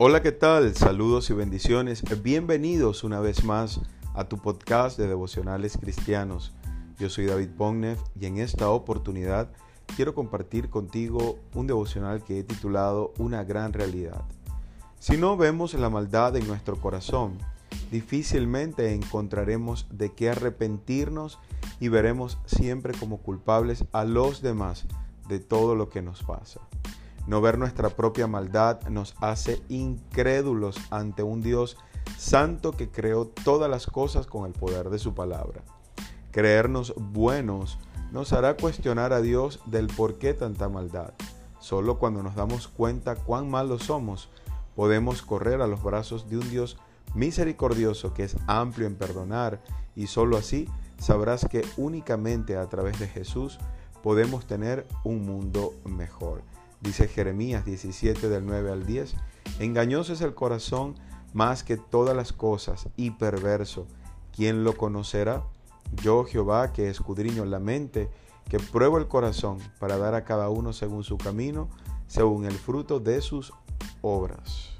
Hola, ¿qué tal? Saludos y bendiciones. Bienvenidos una vez más a tu podcast de devocionales cristianos. Yo soy David Pognev y en esta oportunidad quiero compartir contigo un devocional que he titulado Una gran realidad. Si no vemos la maldad en nuestro corazón, difícilmente encontraremos de qué arrepentirnos y veremos siempre como culpables a los demás de todo lo que nos pasa. No ver nuestra propia maldad nos hace incrédulos ante un Dios santo que creó todas las cosas con el poder de su palabra. Creernos buenos nos hará cuestionar a Dios del por qué tanta maldad. Solo cuando nos damos cuenta cuán malos somos, podemos correr a los brazos de un Dios misericordioso que es amplio en perdonar y solo así sabrás que únicamente a través de Jesús podemos tener un mundo mejor. Dice Jeremías 17 del 9 al 10, engañoso es el corazón más que todas las cosas y perverso. ¿Quién lo conocerá? Yo Jehová que escudriño la mente, que pruebo el corazón para dar a cada uno según su camino, según el fruto de sus obras.